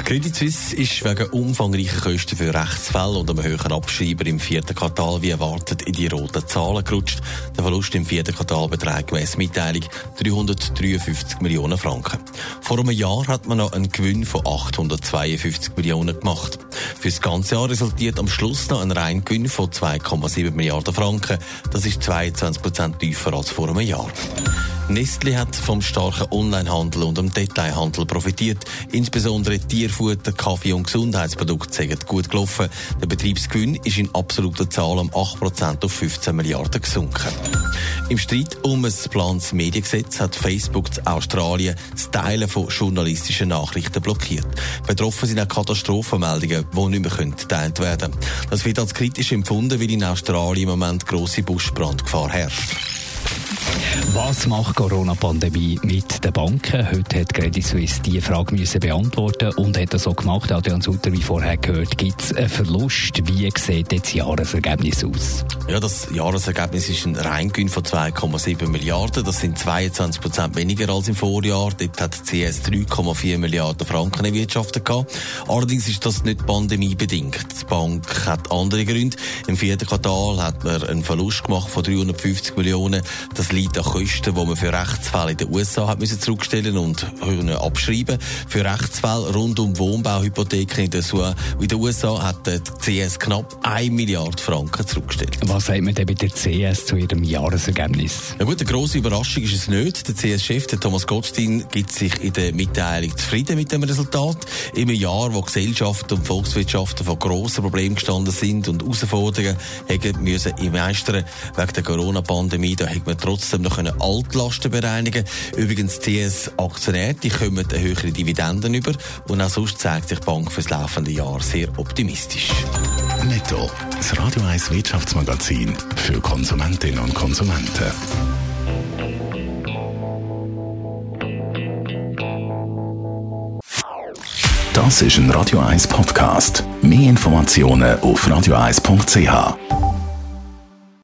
Die Credit Suisse ist wegen umfangreicher Kosten für Rechtsfälle und einem höheren Abschreiber im vierten Quartal wie erwartet in die roten Zahlen gerutscht. Der Verlust im vierten Quartal beträgt gemäss Mitteilung 353 Millionen Franken. Vor einem Jahr hat man noch einen Gewinn von 852 Millionen gemacht. Für das ganze Jahr resultiert am Schluss noch ein Reingewinn von 2,7 Milliarden Franken. Das ist 22 Prozent tiefer als vor einem Jahr. Nestle hat vom starken Onlinehandel und dem Detailhandel profitiert. Insbesondere Tierfutter, Kaffee und Gesundheitsprodukte sind gut gelaufen. Der Betriebsgewinn ist in absoluter Zahl um 8% auf 15 Milliarden gesunken. Im Streit um ein geplantes Mediengesetz hat Facebook in Australien das Teilen von journalistischen Nachrichten blockiert. Betroffen sind auch Katastrophenmeldungen, die nicht mehr geteilt werden können. Das wird als kritisch empfunden, weil in Australien im Moment grosse Buschbrandgefahr herrscht. Was macht Corona-Pandemie mit den Banken? Heute hat Credit Suisse diese Frage müssen beantworten und hat das so gemacht. Adrian Sutter, wie vorher gehört, gibt es einen Verlust? Wie sieht das Jahresergebnis aus? Ja, das Jahresergebnis ist ein Reingewinn von 2,7 Milliarden. Das sind 22 Prozent weniger als im Vorjahr. Dort hat CS 3,4 Milliarden Franken erwirtschaftet. Allerdings ist das nicht pandemiebedingt. Die Bank hat andere Gründe. Im vierten Quartal hat man einen Verlust gemacht von 350 Millionen. Das liegt an Kosten, die man für Rechtsfälle in den USA hat müssen zurückstellen und abschreiben. Für Rechtsfälle rund um Wohnbauhypotheken in den USA hat die CS knapp 1 Milliarde Franken zurückgestellt. Was sagt man denn bei der CS zu ihrem Jahresergebnis? Ja gut, eine grosse Überraschung ist es nicht. Der CS-Chef, Thomas Gottstein, gibt sich in der Mitteilung zufrieden mit dem Resultat. Einem Jahr, wo Gesellschaften und Volkswirtschaften vor grossen Problemen gestanden sind und Herausforderungen haben müssen meistern wegen der Corona-Pandemie, da hat man trotzdem noch Altlasten bereinigen Übrigens, TS-Aktionäre, die kommen eine höhere Dividenden über und auch sonst zeigt sich die Bank für das laufende Jahr sehr optimistisch. Netto, das Radio 1 Wirtschaftsmagazin für Konsumentinnen und Konsumenten. Das ist ein Radio 1 Podcast. Mehr Informationen auf radio1.ch.